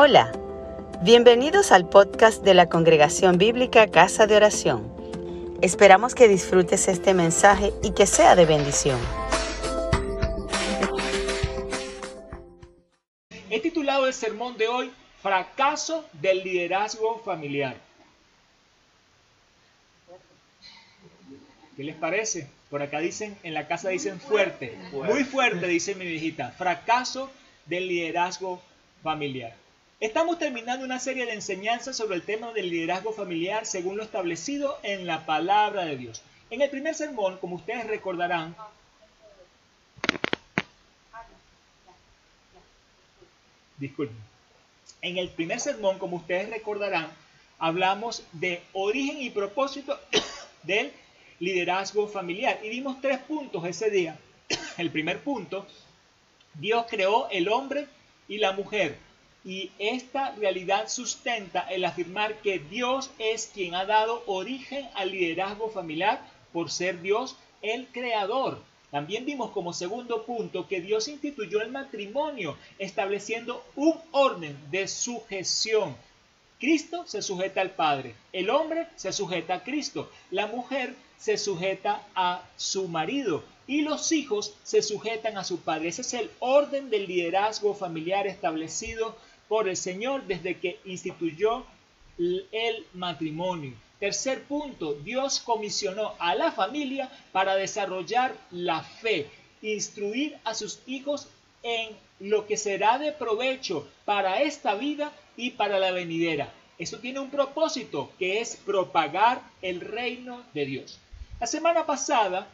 Hola, bienvenidos al podcast de la Congregación Bíblica Casa de Oración. Esperamos que disfrutes este mensaje y que sea de bendición. He titulado el sermón de hoy Fracaso del liderazgo familiar. ¿Qué les parece? Por acá dicen, en la casa dicen fuerte, muy fuerte, dice mi viejita. Fracaso del liderazgo familiar. Estamos terminando una serie de enseñanzas sobre el tema del liderazgo familiar según lo establecido en la palabra de Dios. En el primer sermón, como ustedes recordarán, disculpen, en el primer sermón, como ustedes recordarán, hablamos de origen y propósito del liderazgo familiar y dimos tres puntos ese día. El primer punto, Dios creó el hombre y la mujer y esta realidad sustenta el afirmar que Dios es quien ha dado origen al liderazgo familiar por ser Dios el creador. También vimos como segundo punto que Dios instituyó el matrimonio estableciendo un orden de sujeción. Cristo se sujeta al Padre, el hombre se sujeta a Cristo, la mujer se sujeta a su marido y los hijos se sujetan a su padre. Ese es el orden del liderazgo familiar establecido por el Señor desde que instituyó el matrimonio. Tercer punto, Dios comisionó a la familia para desarrollar la fe, instruir a sus hijos en lo que será de provecho para esta vida y para la venidera. Eso tiene un propósito, que es propagar el reino de Dios. La semana pasada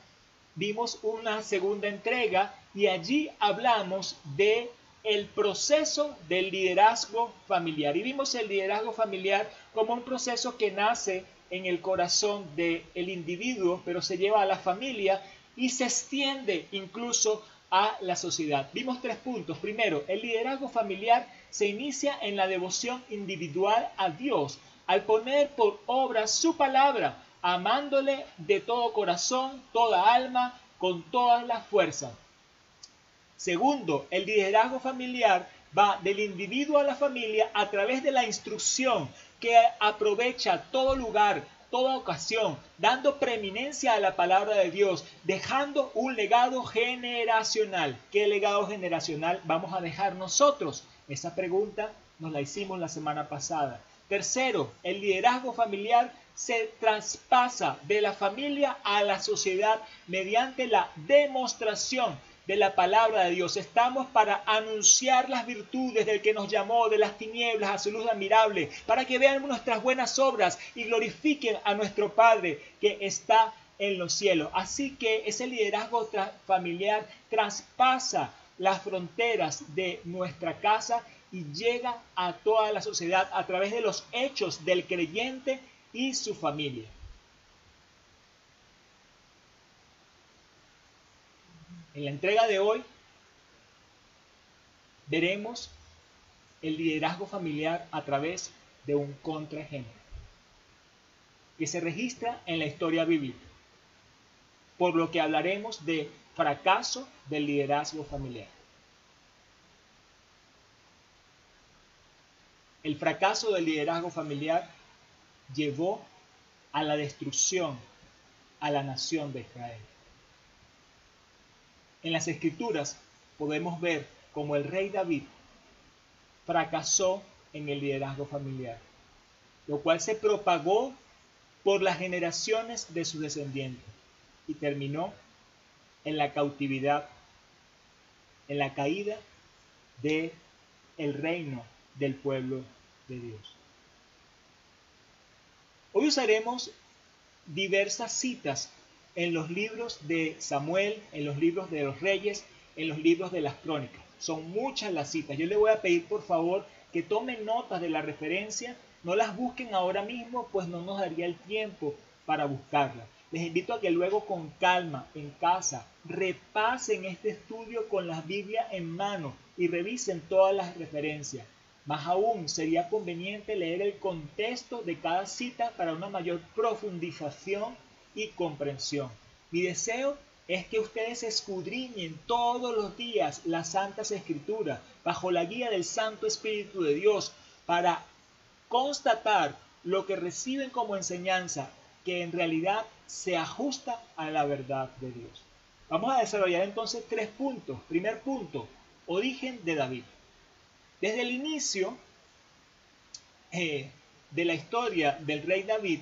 vimos una segunda entrega y allí hablamos de el proceso del liderazgo familiar. Y vimos el liderazgo familiar como un proceso que nace en el corazón del individuo, pero se lleva a la familia y se extiende incluso a la sociedad. Vimos tres puntos. Primero, el liderazgo familiar se inicia en la devoción individual a Dios, al poner por obra su palabra, amándole de todo corazón, toda alma, con toda la fuerza. Segundo, el liderazgo familiar va del individuo a la familia a través de la instrucción que aprovecha todo lugar, toda ocasión, dando preeminencia a la palabra de Dios, dejando un legado generacional. ¿Qué legado generacional vamos a dejar nosotros? Esa pregunta nos la hicimos la semana pasada. Tercero, el liderazgo familiar se traspasa de la familia a la sociedad mediante la demostración de la palabra de Dios. Estamos para anunciar las virtudes del que nos llamó de las tinieblas a su luz admirable, para que vean nuestras buenas obras y glorifiquen a nuestro Padre que está en los cielos. Así que ese liderazgo familiar traspasa las fronteras de nuestra casa y llega a toda la sociedad a través de los hechos del creyente y su familia. En la entrega de hoy veremos el liderazgo familiar a través de un contraejemplo que se registra en la historia bíblica, por lo que hablaremos de fracaso del liderazgo familiar. El fracaso del liderazgo familiar llevó a la destrucción a la nación de Israel. En las escrituras podemos ver cómo el rey David fracasó en el liderazgo familiar, lo cual se propagó por las generaciones de sus descendientes y terminó en la cautividad, en la caída de el reino del pueblo de Dios. Hoy usaremos diversas citas en los libros de Samuel, en los libros de los reyes, en los libros de las crónicas. Son muchas las citas. Yo le voy a pedir por favor que tomen notas de la referencia, no las busquen ahora mismo, pues no nos daría el tiempo para buscarlas. Les invito a que luego con calma en casa repasen este estudio con la Biblia en mano y revisen todas las referencias. Más aún, sería conveniente leer el contexto de cada cita para una mayor profundización y comprensión. Mi deseo es que ustedes escudriñen todos los días las santas escrituras bajo la guía del Santo Espíritu de Dios para constatar lo que reciben como enseñanza que en realidad se ajusta a la verdad de Dios. Vamos a desarrollar entonces tres puntos. Primer punto, origen de David. Desde el inicio eh, de la historia del rey David,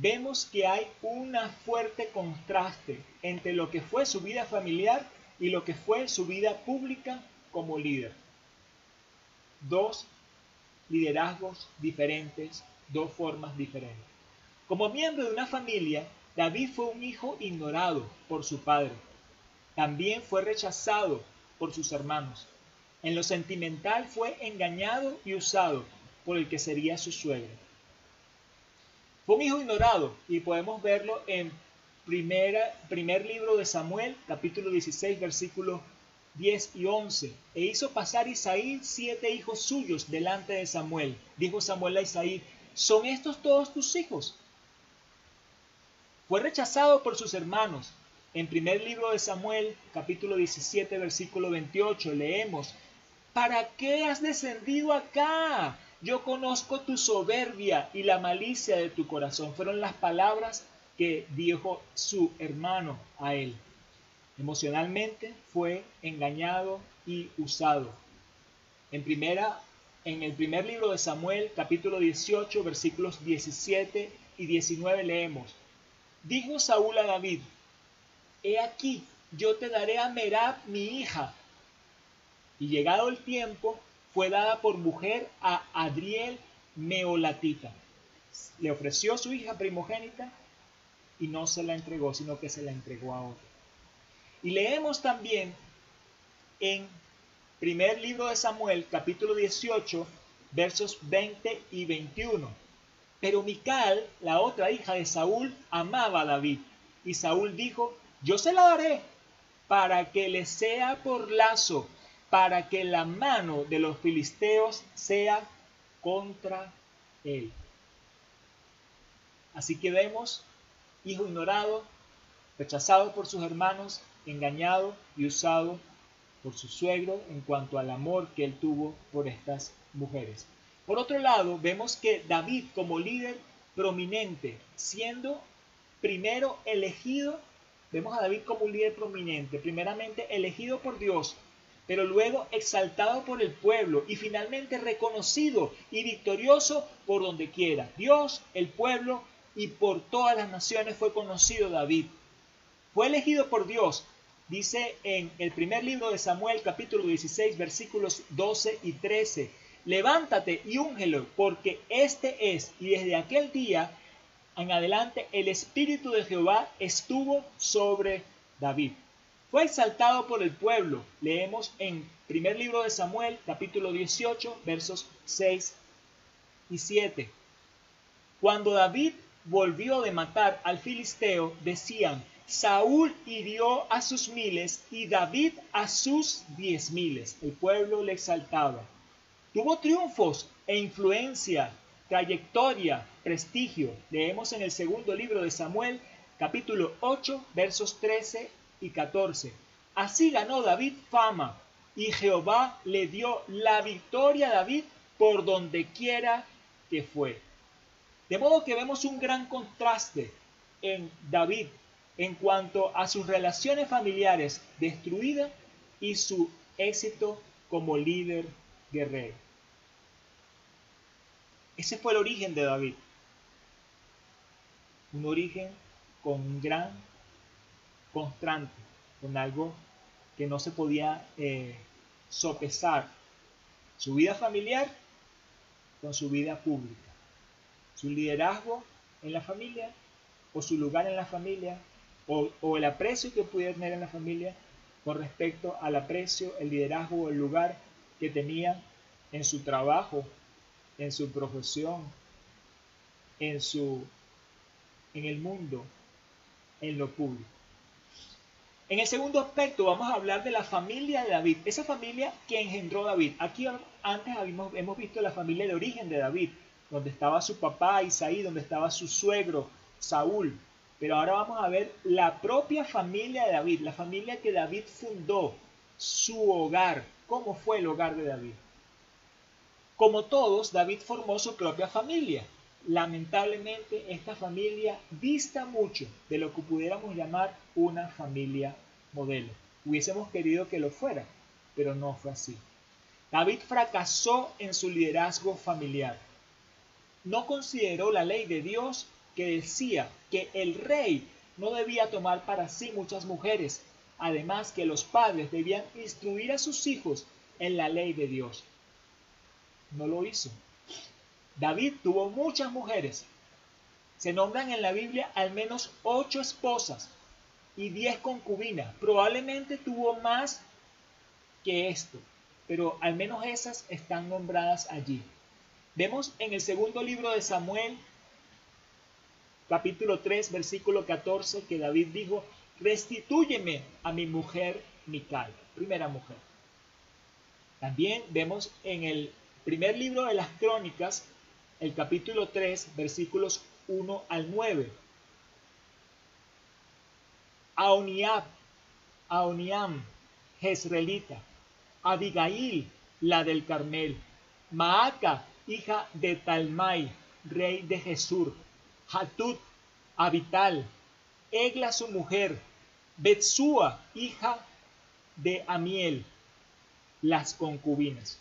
vemos que hay un fuerte contraste entre lo que fue su vida familiar y lo que fue su vida pública como líder. Dos liderazgos diferentes, dos formas diferentes. Como miembro de una familia, David fue un hijo ignorado por su padre. También fue rechazado por sus hermanos. En lo sentimental fue engañado y usado por el que sería su suegro. Fue un hijo ignorado y podemos verlo en primera, primer libro de Samuel, capítulo 16, versículos 10 y 11. E hizo pasar Isaí siete hijos suyos delante de Samuel. Dijo Samuel a Isaí, ¿son estos todos tus hijos? Fue rechazado por sus hermanos. En primer libro de Samuel, capítulo 17, versículo 28, leemos, ¿para qué has descendido acá? Yo conozco tu soberbia y la malicia de tu corazón. Fueron las palabras que dijo su hermano a él. Emocionalmente fue engañado y usado. En primera en el primer libro de Samuel, capítulo 18, versículos 17 y 19 leemos: Dijo Saúl a David: He aquí, yo te daré a Merab mi hija. Y llegado el tiempo, fue dada por mujer a Adriel Meolatita. Le ofreció su hija primogénita y no se la entregó, sino que se la entregó a otra. Y leemos también en primer libro de Samuel, capítulo 18, versos 20 y 21. Pero Mical, la otra hija de Saúl, amaba a David. Y Saúl dijo, yo se la daré para que le sea por lazo para que la mano de los filisteos sea contra él. Así que vemos, hijo ignorado, rechazado por sus hermanos, engañado y usado por su suegro en cuanto al amor que él tuvo por estas mujeres. Por otro lado, vemos que David como líder prominente, siendo primero elegido, vemos a David como un líder prominente, primeramente elegido por Dios pero luego exaltado por el pueblo y finalmente reconocido y victorioso por donde quiera. Dios, el pueblo y por todas las naciones fue conocido David. Fue elegido por Dios, dice en el primer libro de Samuel capítulo 16 versículos 12 y 13, levántate y úngelo, porque este es, y desde aquel día en adelante el Espíritu de Jehová estuvo sobre David. Fue exaltado por el pueblo. Leemos en primer libro de Samuel, capítulo 18, versos 6 y 7. Cuando David volvió de matar al filisteo, decían, Saúl hirió a sus miles y David a sus diez miles. El pueblo le exaltaba. Tuvo triunfos e influencia, trayectoria, prestigio. Leemos en el segundo libro de Samuel, capítulo 8, versos 13 y 14. Así ganó David fama y Jehová le dio la victoria a David por donde quiera que fue. De modo que vemos un gran contraste en David en cuanto a sus relaciones familiares destruidas y su éxito como líder guerrero. Ese fue el origen de David. Un origen con gran constante, con algo que no se podía eh, sopesar. Su vida familiar con su vida pública. Su liderazgo en la familia o su lugar en la familia o, el aprecio que pudiera tener en la familia con respecto al aprecio, el liderazgo o el lugar que tenía en su trabajo, en su profesión, en su en el mundo, en lo público. En el segundo aspecto vamos a hablar de la familia de David, esa familia que engendró David. Aquí antes hemos visto la familia de origen de David, donde estaba su papá Isaí, donde estaba su suegro Saúl. Pero ahora vamos a ver la propia familia de David, la familia que David fundó, su hogar, cómo fue el hogar de David. Como todos, David formó su propia familia. Lamentablemente, esta familia dista mucho de lo que pudiéramos llamar una familia modelo. Hubiésemos querido que lo fuera, pero no fue así. David fracasó en su liderazgo familiar. No consideró la ley de Dios que decía que el rey no debía tomar para sí muchas mujeres, además que los padres debían instruir a sus hijos en la ley de Dios. No lo hizo. David tuvo muchas mujeres. Se nombran en la Biblia al menos ocho esposas y diez concubinas. Probablemente tuvo más que esto pero al menos esas están nombradas allí. Vemos en el segundo libro de Samuel, capítulo 3, versículo 14, que David dijo, restitúyeme a mi mujer Mical, primera mujer. También vemos en el primer libro de las crónicas, el capítulo 3, versículos 1 al 9. Aoniab, Aoniam, Jezreelita, Abigail, la del Carmel, Maaca, hija de Talmai, rey de Jesur, Hatut, Abital, Egla su mujer, Betsúa, hija de Amiel, las concubinas.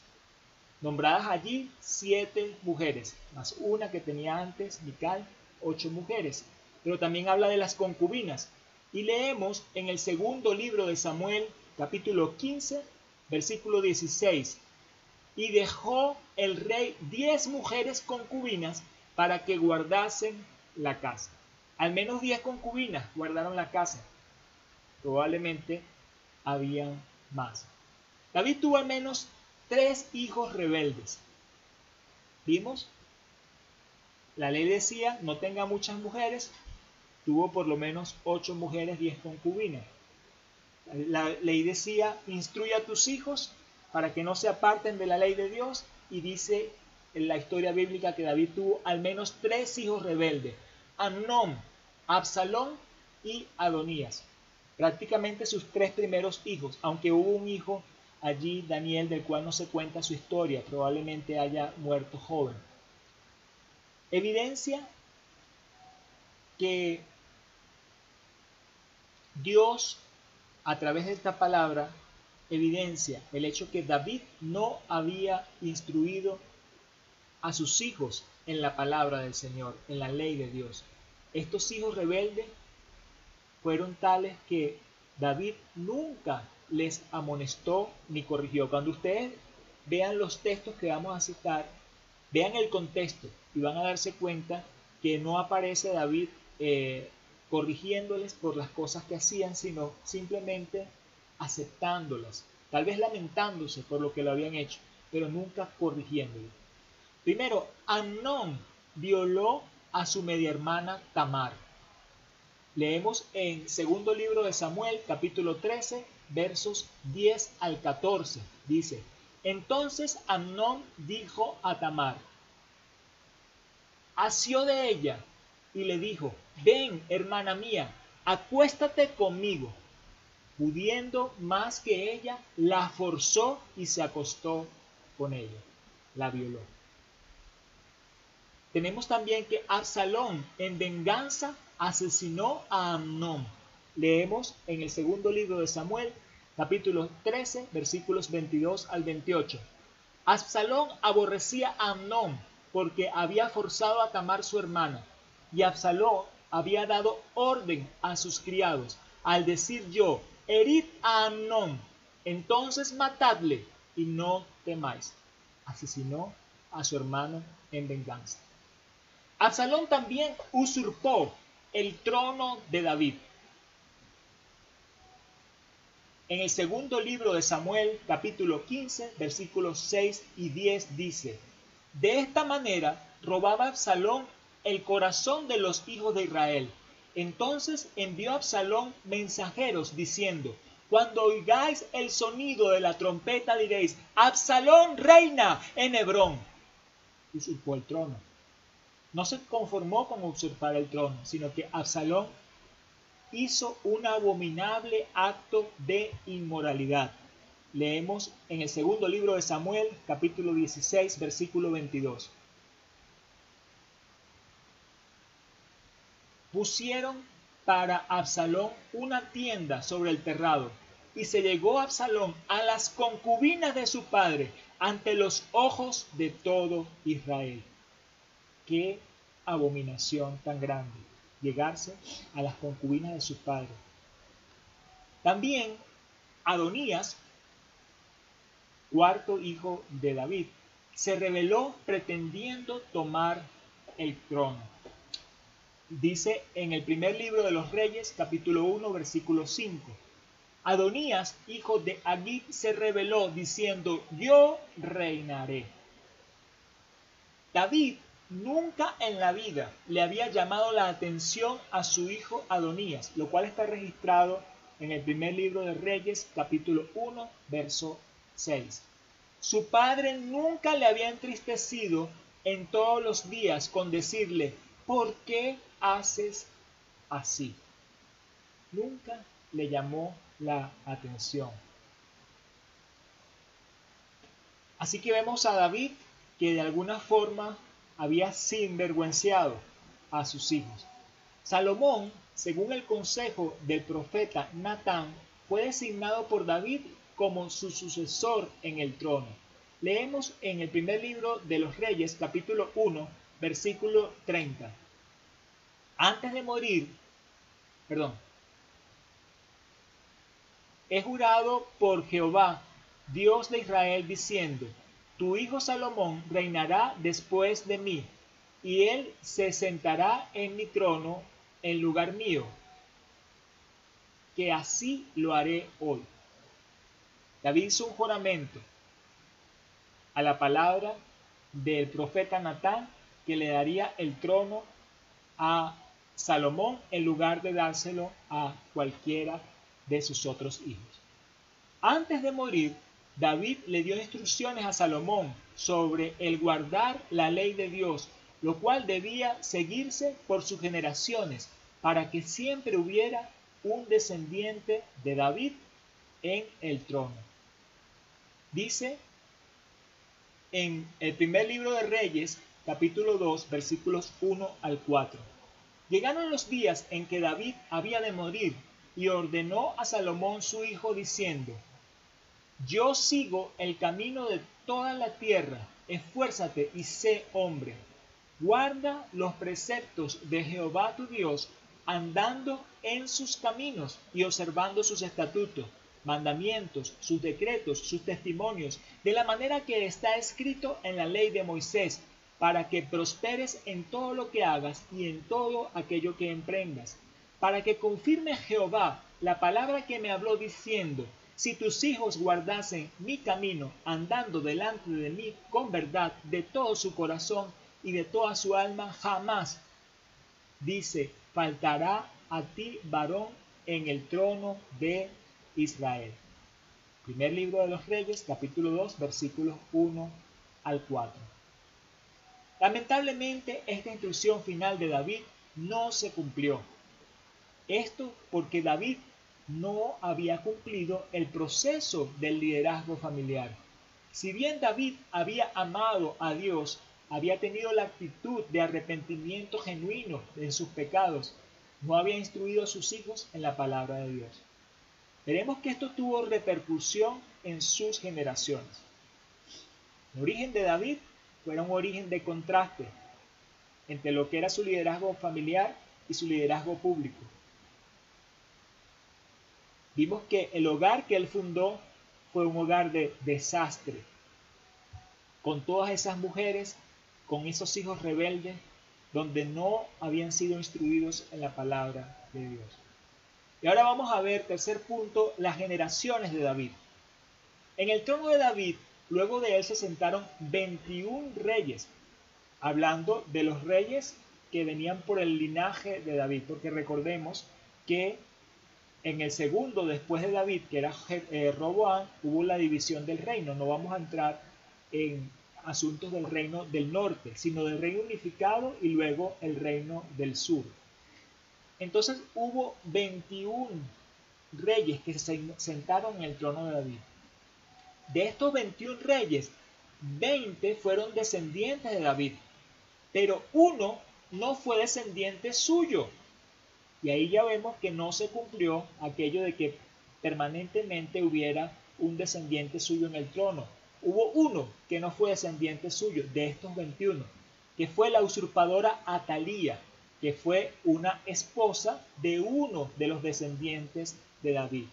Nombradas allí siete mujeres, más una que tenía antes, Mical, ocho mujeres. Pero también habla de las concubinas. Y leemos en el segundo libro de Samuel, capítulo 15, versículo 16, y dejó el rey diez mujeres concubinas para que guardasen la casa. Al menos diez concubinas guardaron la casa. Probablemente habían más. David tuvo al menos tres hijos rebeldes. ¿Vimos? La ley decía, no tenga muchas mujeres, tuvo por lo menos ocho mujeres, diez concubinas. La ley decía, instruye a tus hijos para que no se aparten de la ley de Dios y dice en la historia bíblica que David tuvo al menos tres hijos rebeldes, Amnón, Absalón y Adonías. Prácticamente sus tres primeros hijos, aunque hubo un hijo allí, Daniel, del cual no se cuenta su historia, probablemente haya muerto joven. Evidencia que Dios a través de esta palabra evidencia el hecho que David no había instruido a sus hijos en la palabra del Señor, en la ley de Dios. Estos hijos rebeldes fueron tales que David nunca les amonestó ni corrigió. Cuando ustedes vean los textos que vamos a citar, vean el contexto y van a darse cuenta que no aparece David eh, corrigiéndoles por las cosas que hacían, sino simplemente aceptándolas, tal vez lamentándose por lo que lo habían hecho, pero nunca corrigiéndoles. Primero, Amnón violó a su media hermana Tamar. Leemos en segundo libro de Samuel, capítulo 13, versos 10 al 14. Dice, entonces Amnón dijo a Tamar, asió de ella y le dijo, ven, hermana mía, acuéstate conmigo. Pudiendo más que ella, la forzó y se acostó con ella. La violó. Tenemos también que Absalón en venganza asesinó a Amnón. Leemos en el segundo libro de Samuel, capítulo 13, versículos 22 al 28. Absalón aborrecía a Amnón porque había forzado a Tamar su hermana y Absalón había dado orden a sus criados al decir yo, herid a Amnón, entonces matadle y no temáis. Asesinó a su hermano en venganza. Absalón también usurpó el trono de David. En el segundo libro de Samuel, capítulo 15, versículos 6 y 10 dice, de esta manera robaba Absalón el corazón de los hijos de Israel. Entonces envió Absalón mensajeros diciendo, cuando oigáis el sonido de la trompeta diréis, Absalón reina en Hebrón. Usurpó el trono. no se conformó con usurpar el trono, sino que Absalón hizo un abominable acto de inmoralidad. Leemos en el segundo libro de Samuel, capítulo 16, versículo 22. Pusieron para Absalón una tienda sobre el terrado, y se llegó Absalón a las concubinas de su padre ante los ojos de todo Israel. Qué abominación tan grande, llegarse a las concubinas de su padre. También Adonías, cuarto hijo de David, se rebeló pretendiendo tomar el trono. Dice en el primer libro de los Reyes, capítulo 1, versículo 5. Adonías, hijo de Agib, se rebeló diciendo, yo reinaré. David nunca en la vida le había llamado la atención a su hijo Adonías, lo cual está registrado en el primer libro de Reyes, capítulo 1, verso 6. Su padre nunca le había entristecido en todos los días con decirle, ¿por qué haces así? Nunca le llamó la atención. Así que vemos a David que de alguna forma había sinvergüenciado a sus hijos. Salomón, según el consejo del profeta Natán, fue designado por David como su sucesor en el trono. Leemos en el primer libro de los Reyes, capítulo 1, versículo 30. Antes de morir, perdón, he jurado por Jehová, Dios de Israel, diciendo, tu hijo Salomón reinará después de mí, y él se sentará en mi trono en lugar mío, que así lo haré hoy. David hizo un juramento a la palabra del profeta Natán que le daría el trono a Salomón en lugar de dárselo a cualquiera de sus otros hijos. Antes de morir, David le dio instrucciones a Salomón sobre el guardar la ley de Dios, lo cual debía seguirse por sus generaciones, para que siempre hubiera un descendiente de David en el trono. Dice en el primer libro de Reyes, capítulo 2, versículos 1 al 4. Llegaron los días en que David había de morir y ordenó a Salomón su hijo diciendo, yo sigo el camino de toda la tierra, esfuérzate y sé hombre. Guarda los preceptos de Jehová tu Dios, andando en sus caminos y observando sus estatutos, mandamientos, sus decretos, sus testimonios, de la manera que está escrito en la ley de Moisés, para que prosperes en todo lo que hagas y en todo aquello que emprendas, para que confirme Jehová la palabra que me habló diciendo, si tus hijos guardasen mi camino, andando delante de mí con verdad de todo su corazón y de toda su alma, jamás, dice, faltará a ti varón en el trono de Israel. Primer libro de los Reyes, capítulo 2, versículos 1 al 4. Lamentablemente, esta instrucción final de David no se cumplió. Esto porque David no había cumplido el proceso del liderazgo familiar. Si bien David había amado a Dios, había tenido la actitud de arrepentimiento genuino en sus pecados, no había instruido a sus hijos en la palabra de Dios. Veremos que esto tuvo repercusión en sus generaciones. El origen de David fue un origen de contraste entre lo que era su liderazgo familiar y su liderazgo público. Vimos que el hogar que él fundó fue un hogar de desastre, con todas esas mujeres, con esos hijos rebeldes, donde no habían sido instruidos en la palabra de Dios. Y ahora vamos a ver, tercer punto, las generaciones de David. En el trono de David, luego de él se sentaron 21 reyes, hablando de los reyes que venían por el linaje de David, porque recordemos que en el segundo, después de David, que era eh, Roboán, hubo la división del reino. No vamos a entrar en asuntos del reino del norte, sino del reino unificado y luego el reino del sur. Entonces hubo 21 reyes que se sentaron en el trono de David. De estos 21 reyes, 20 fueron descendientes de David, pero uno no fue descendiente suyo. Y ahí ya vemos que no se cumplió aquello de que permanentemente hubiera un descendiente suyo en el trono. Hubo uno que no fue descendiente suyo de estos 21, que fue la usurpadora Atalía, que fue una esposa de uno de los descendientes de David,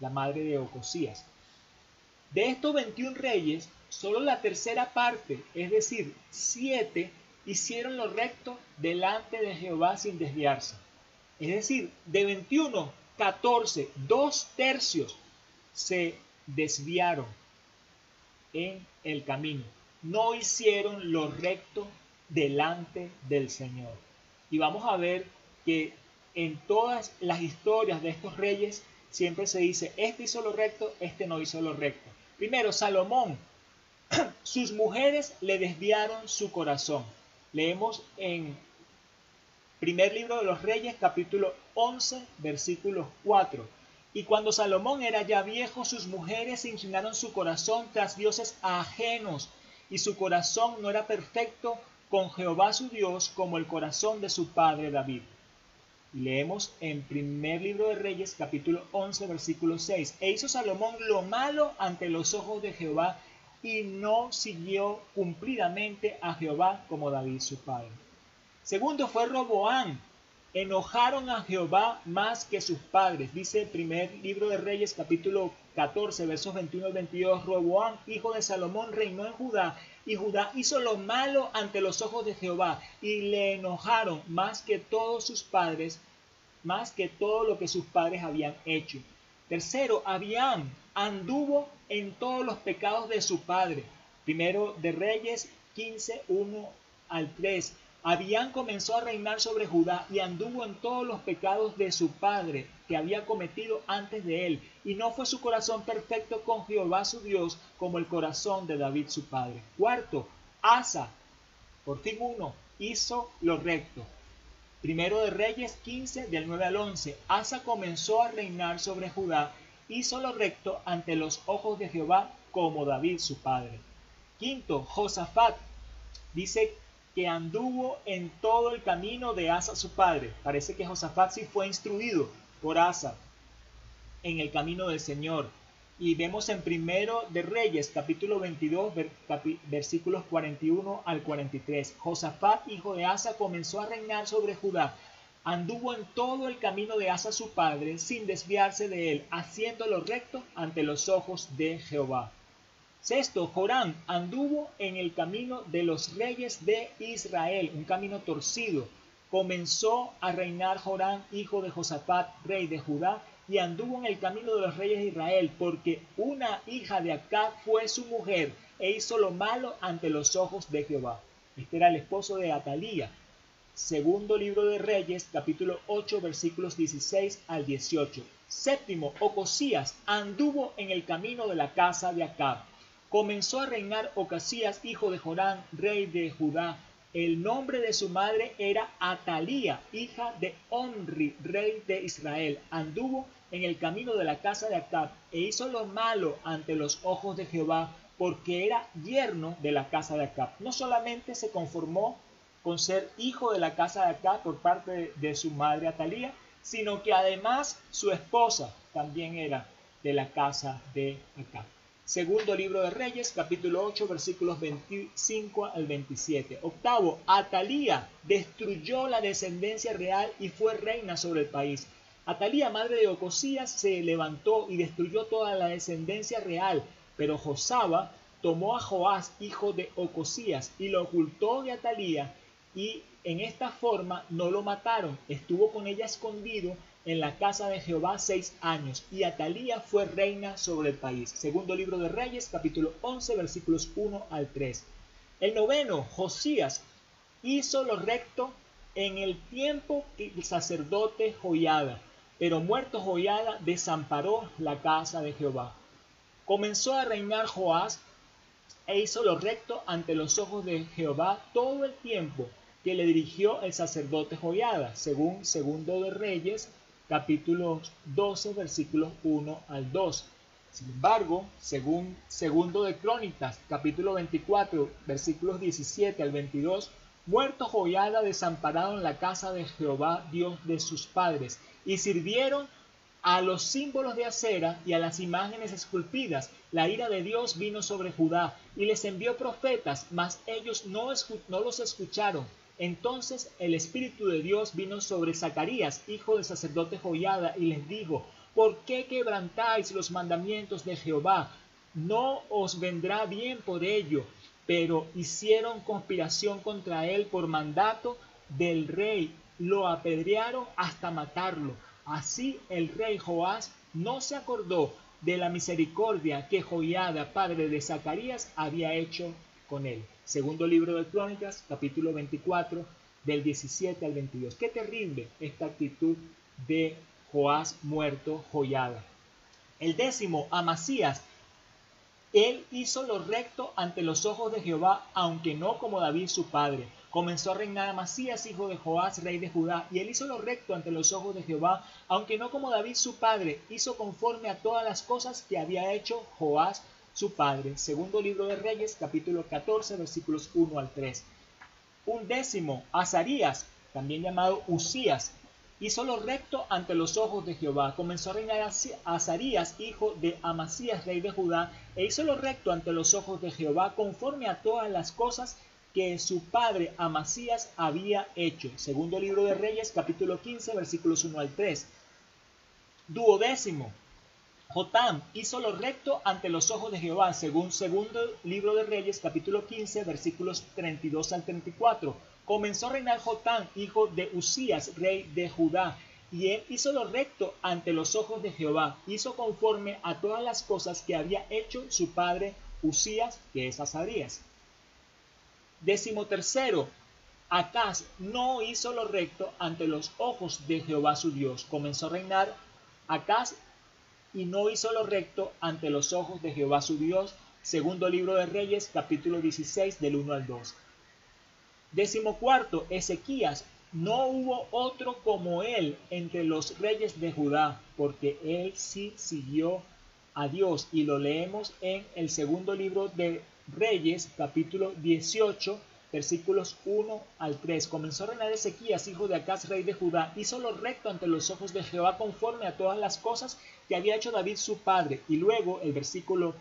la madre de Ocosías. De estos 21 reyes, solo la tercera parte, es decir, siete, hicieron lo recto delante de Jehová sin desviarse. Es decir, de 21, 14, dos tercios se desviaron en el camino. No hicieron lo recto delante del Señor. Y vamos a ver que en todas las historias de estos reyes siempre se dice, este hizo lo recto, este no hizo lo recto. Primero, Salomón, sus mujeres le desviaron su corazón. Leemos en primer libro de los reyes, capítulo 11, versículo 4. Y cuando Salomón era ya viejo, sus mujeres inclinaron su corazón tras dioses ajenos, y su corazón no era perfecto con Jehová su Dios como el corazón de su padre David. Leemos en primer libro de Reyes capítulo 11 versículo 6. E hizo Salomón lo malo ante los ojos de Jehová y no siguió cumplidamente a Jehová como David su padre. Segundo fue Roboán. Enojaron a Jehová más que sus padres. Dice el primer libro de Reyes capítulo 14 versos 21 al 22. Roboán, hijo de Salomón, reinó en Judá y Judá hizo lo malo ante los ojos de Jehová y le enojaron más que todos sus padres, más que todo lo que sus padres habían hecho. Tercero, Abián anduvo en todos los pecados de su padre. Primero de Reyes 15, 1 al 3. Abián comenzó a reinar sobre Judá y anduvo en todos los pecados de su padre que había cometido antes de él, y no fue su corazón perfecto con Jehová su Dios como el corazón de David su padre. Cuarto, Asa, por fin uno, hizo lo recto. Primero de Reyes 15, del 9 al 11, Asa comenzó a reinar sobre Judá, hizo lo recto ante los ojos de Jehová como David su padre. Quinto, Josafat, dice que anduvo en todo el camino de Asa su padre. Parece que Josafat sí fue instruido por Asa en el camino del Señor. Y vemos en primero de Reyes, capítulo 22, versículos 41 al 43. Josafat, hijo de Asa, comenzó a reinar sobre Judá. Anduvo en todo el camino de Asa su padre, sin desviarse de él, haciendo lo recto ante los ojos de Jehová. Sexto, Jorán anduvo en el camino de los reyes de Israel, un camino torcido. Comenzó a reinar Jorán, hijo de Josafat, rey de Judá, y anduvo en el camino de los reyes de Israel, porque una hija de Acá fue su mujer, e hizo lo malo ante los ojos de Jehová. Este era el esposo de Atalía. Segundo libro de Reyes, capítulo 8, versículos 16 al 18. Séptimo, Ocosías anduvo en el camino de la casa de Acab comenzó a reinar Ocasías, hijo de Jorán, rey de Judá. El nombre de su madre era Atalía, hija de Onri, rey de Israel. Anduvo en el camino de la casa de Acab e hizo lo malo ante los ojos de Jehová, porque era yerno de la casa de Acab. No solamente se conformó con ser hijo de la casa de Acab por parte de su madre Atalía, sino que además su esposa también era de la casa de Acab. Segundo libro de Reyes, capítulo 8, versículos 25 al 27. Octavo, Atalía destruyó la descendencia real y fue reina sobre el país. Atalía, madre de Ocosías, se levantó y destruyó toda la descendencia real, pero Josaba tomó a Joás, hijo de Ocosías, y lo ocultó de Atalía, y en esta forma no lo mataron, estuvo con ella escondido en la casa de Jehová seis años, y Atalía fue reina sobre el país. Segundo libro de Reyes, capítulo 11, versículos 1 al 3. El noveno, Josías, hizo lo recto en el tiempo que el sacerdote Joiada, pero muerto Joiada desamparó la casa de Jehová. Comenzó a reinar Joás e hizo lo recto ante los ojos de Jehová todo el tiempo que le dirigió el sacerdote Joyada, según segundo de Reyes, capítulo 12, versículos 1 al 2. Sin embargo, según segundo de Crónicas, capítulo 24, versículos 17 al 22, muerto Joyada desamparado en la casa de Jehová, Dios de sus padres, y sirvieron a los símbolos de acera y a las imágenes esculpidas. La ira de Dios vino sobre Judá y les envió profetas, mas ellos no, no los escucharon. Entonces el Espíritu de Dios vino sobre Zacarías, hijo del sacerdote Joiada, y les dijo, ¿por qué quebrantáis los mandamientos de Jehová? No os vendrá bien por ello. Pero hicieron conspiración contra él por mandato del rey, lo apedrearon hasta matarlo. Así el rey Joás no se acordó de la misericordia que Joiada, padre de Zacarías, había hecho Segundo libro de Crónicas, capítulo 24, del 17 al 22. Qué terrible esta actitud de Joás muerto, Joiada. El décimo, Amasías. Él hizo lo recto ante los ojos de Jehová, aunque no como David su padre comenzó a reinar Amasías, hijo de Joás, rey de Judá, y él hizo lo recto ante los ojos de Jehová, aunque no como David su padre, hizo conforme a todas las cosas que había hecho Joás su padre. Segundo libro de Reyes, capítulo 14, versículos 1 al 3. Un décimo, Azarías, también llamado Usías, hizo lo recto ante los ojos de Jehová. Comenzó a reinar Azarías, hijo de Amasías, rey de Judá, e hizo lo recto ante los ojos de Jehová, conforme a todas las cosas que su padre Amasías había hecho. Segundo libro de Reyes, capítulo 15, versículos 1 al 3. Duodécimo. Jotam hizo lo recto ante los ojos de Jehová, según segundo libro de Reyes, capítulo 15, versículos 32 al 34. Comenzó a reinar Jotam, hijo de Usías, rey de Judá, y él hizo lo recto ante los ojos de Jehová, hizo conforme a todas las cosas que había hecho su padre Usías, que es Azarías. Décimo tercero, Acaz no hizo lo recto ante los ojos de Jehová su Dios. Comenzó a reinar Acaz y no hizo lo recto ante los ojos de Jehová su Dios. Segundo libro de Reyes, capítulo 16, del 1 al 2. Décimo cuarto, Ezequías. No hubo otro como él entre los reyes de Judá, porque él sí siguió a Dios. Y lo leemos en el segundo libro de Reyes, capítulo 18, versículos 1 al 3. Comenzó a reinar Ezequías, hijo de Acaz, rey de Judá, hizo lo recto ante los ojos de Jehová conforme a todas las cosas que había hecho David su padre. Y luego el versículo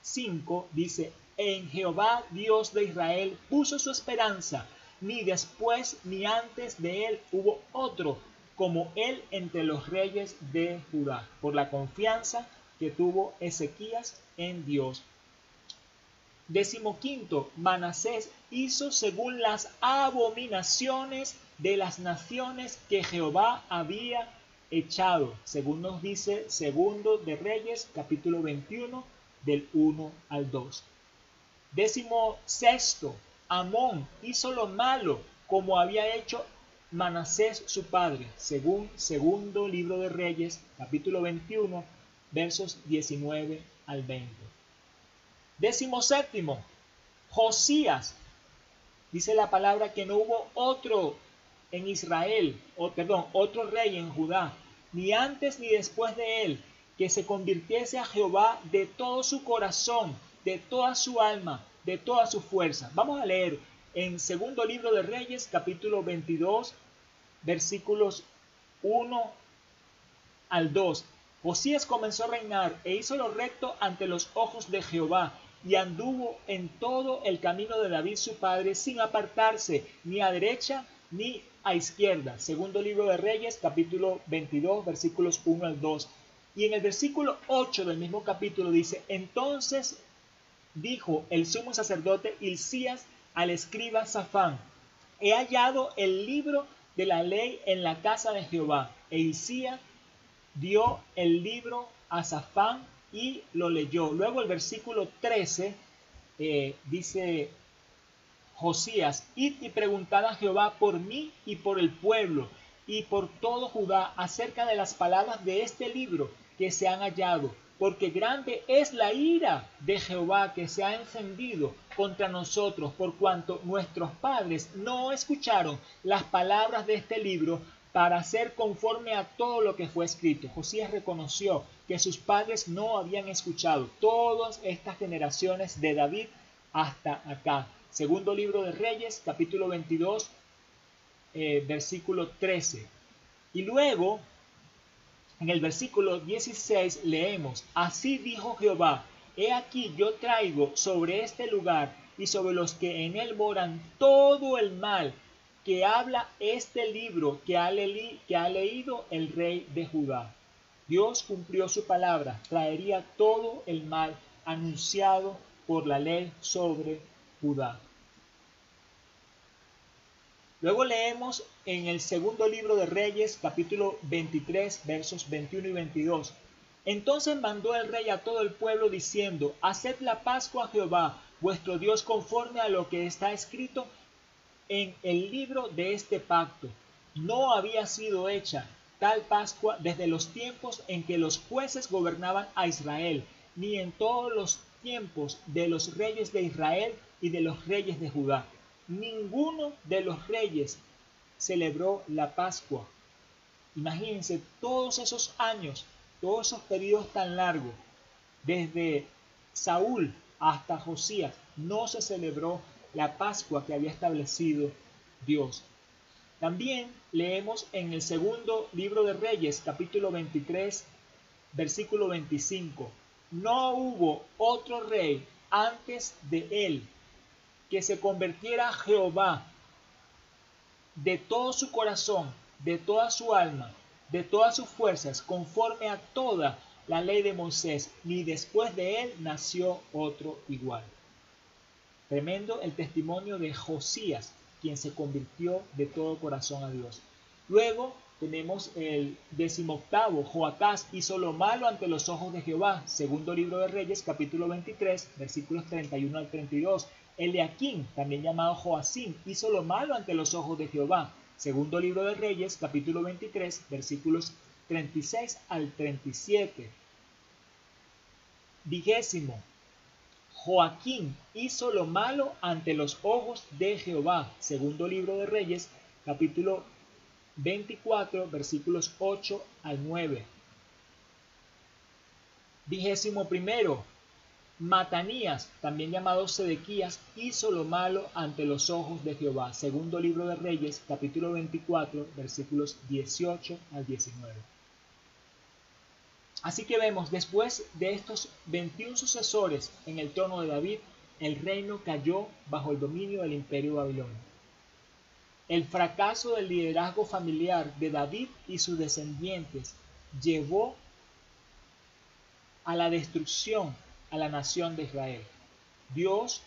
5 dice, en Jehová Dios de Israel puso su esperanza, ni después ni antes de él hubo otro como él entre los reyes de Judá, por la confianza que tuvo Ezequías en Dios. Decimoquinto, Manasés hizo según las abominaciones de las naciones que Jehová había echado, según nos dice Segundo de Reyes, capítulo 21, del 1 al 2. Décimo sexto, Amón hizo lo malo como había hecho Manasés su padre, según segundo libro de Reyes, capítulo 21, versos 19 al 20. Décimo séptimo, Josías. Dice la palabra que no hubo otro en Israel, o perdón, otro rey en Judá, ni antes ni después de él, que se convirtiese a Jehová de todo su corazón, de toda su alma, de toda su fuerza. Vamos a leer en segundo libro de Reyes, capítulo 22, versículos 1 al 2. Josías comenzó a reinar e hizo lo recto ante los ojos de Jehová y anduvo en todo el camino de David su padre sin apartarse ni a derecha ni a izquierda. Segundo libro de Reyes, capítulo 22, versículos 1 al 2. Y en el versículo 8 del mismo capítulo dice, entonces dijo el sumo sacerdote Hilcías al escriba Safán, he hallado el libro de la ley en la casa de Jehová. E Hilcías dio el libro a Safán y lo leyó. Luego el versículo 13 eh, dice Josías, id y preguntad a Jehová por mí y por el pueblo y por todo Judá acerca de las palabras de este libro que se han hallado. porque grande es la ira de Jehová que se ha encendido contra nosotros, por cuanto nuestros padres no escucharon las palabras de este libro para hacer conforme a todo lo que fue escrito. Josías reconoció que sus padres no habían escuchado todas estas generaciones de David hasta acá. Segundo libro de Reyes, capítulo 22, eh, versículo 13. Y luego, en el versículo 16 leemos, Así dijo Jehová, He aquí yo traigo sobre este lugar y sobre los que en él moran todo el mal que habla este libro que ha, que ha leído el rey de Judá. Dios cumplió su palabra, traería todo el mal anunciado por la ley sobre Judá. Luego leemos en el segundo libro de Reyes, capítulo 23, versos 21 y 22. Entonces mandó el rey a todo el pueblo diciendo, Haced la Pascua a Jehová, vuestro Dios, conforme a lo que está escrito en el libro de este pacto. No había sido hecha tal Pascua desde los tiempos en que los jueces gobernaban a Israel, ni en todos los tiempos de los reyes de Israel y de los reyes de Judá. Ninguno de los reyes celebró la Pascua. Imagínense todos esos años, todos esos periodos tan largos, desde Saúl hasta Josías, no se celebró la Pascua que había establecido Dios. También leemos en el segundo libro de Reyes, capítulo 23, versículo 25. No hubo otro rey antes de él que se convirtiera a Jehová de todo su corazón, de toda su alma, de todas sus fuerzas, conforme a toda la ley de Moisés, ni después de él nació otro igual. Tremendo el testimonio de Josías, quien se convirtió de todo corazón a Dios. Luego tenemos el decimoctavo, Joacás hizo lo malo ante los ojos de Jehová, segundo libro de Reyes, capítulo 23, versículos 31 al 32. Eliaquín, también llamado Joacín, hizo lo malo ante los ojos de Jehová, segundo libro de Reyes, capítulo 23, versículos 36 al 37. Vigésimo, Joaquín hizo lo malo ante los ojos de Jehová. Segundo libro de Reyes, capítulo 24, versículos 8 al 9. Vigésimo primero, Matanías, también llamado Sedequías, hizo lo malo ante los ojos de Jehová. Segundo libro de Reyes, capítulo 24, versículos 18 al 19. Así que vemos, después de estos 21 sucesores en el trono de David, el reino cayó bajo el dominio del imperio babilonio. El fracaso del liderazgo familiar de David y sus descendientes llevó a la destrucción a la nación de Israel. Dios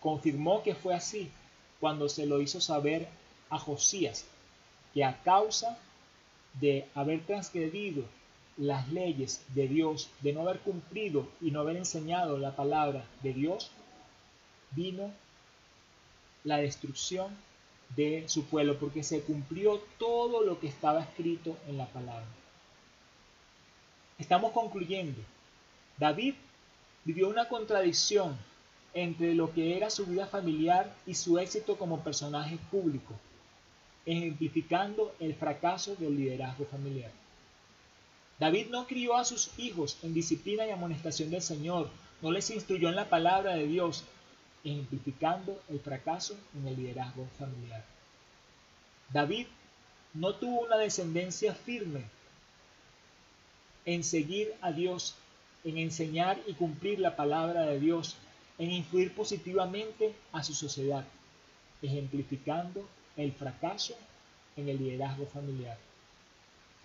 confirmó que fue así cuando se lo hizo saber a Josías, que a causa de haber transgredido las leyes de Dios, de no haber cumplido y no haber enseñado la palabra de Dios, vino la destrucción de su pueblo, porque se cumplió todo lo que estaba escrito en la palabra. Estamos concluyendo. David vivió una contradicción entre lo que era su vida familiar y su éxito como personaje público, ejemplificando el fracaso del liderazgo familiar. David no crió a sus hijos en disciplina y amonestación del Señor, no les instruyó en la palabra de Dios, ejemplificando el fracaso en el liderazgo familiar. David no tuvo una descendencia firme en seguir a Dios, en enseñar y cumplir la palabra de Dios, en influir positivamente a su sociedad, ejemplificando el fracaso en el liderazgo familiar.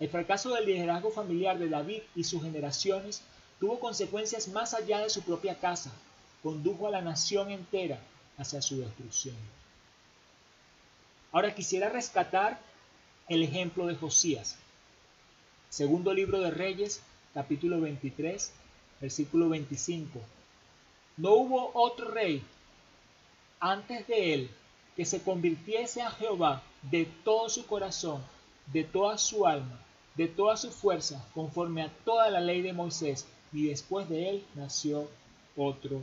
El fracaso del liderazgo familiar de David y sus generaciones tuvo consecuencias más allá de su propia casa, condujo a la nación entera hacia su destrucción. Ahora quisiera rescatar el ejemplo de Josías. Segundo libro de Reyes, capítulo 23, versículo 25. No hubo otro rey antes de él que se convirtiese a Jehová de todo su corazón, de toda su alma de toda su fuerza, conforme a toda la ley de Moisés, ni después de él nació otro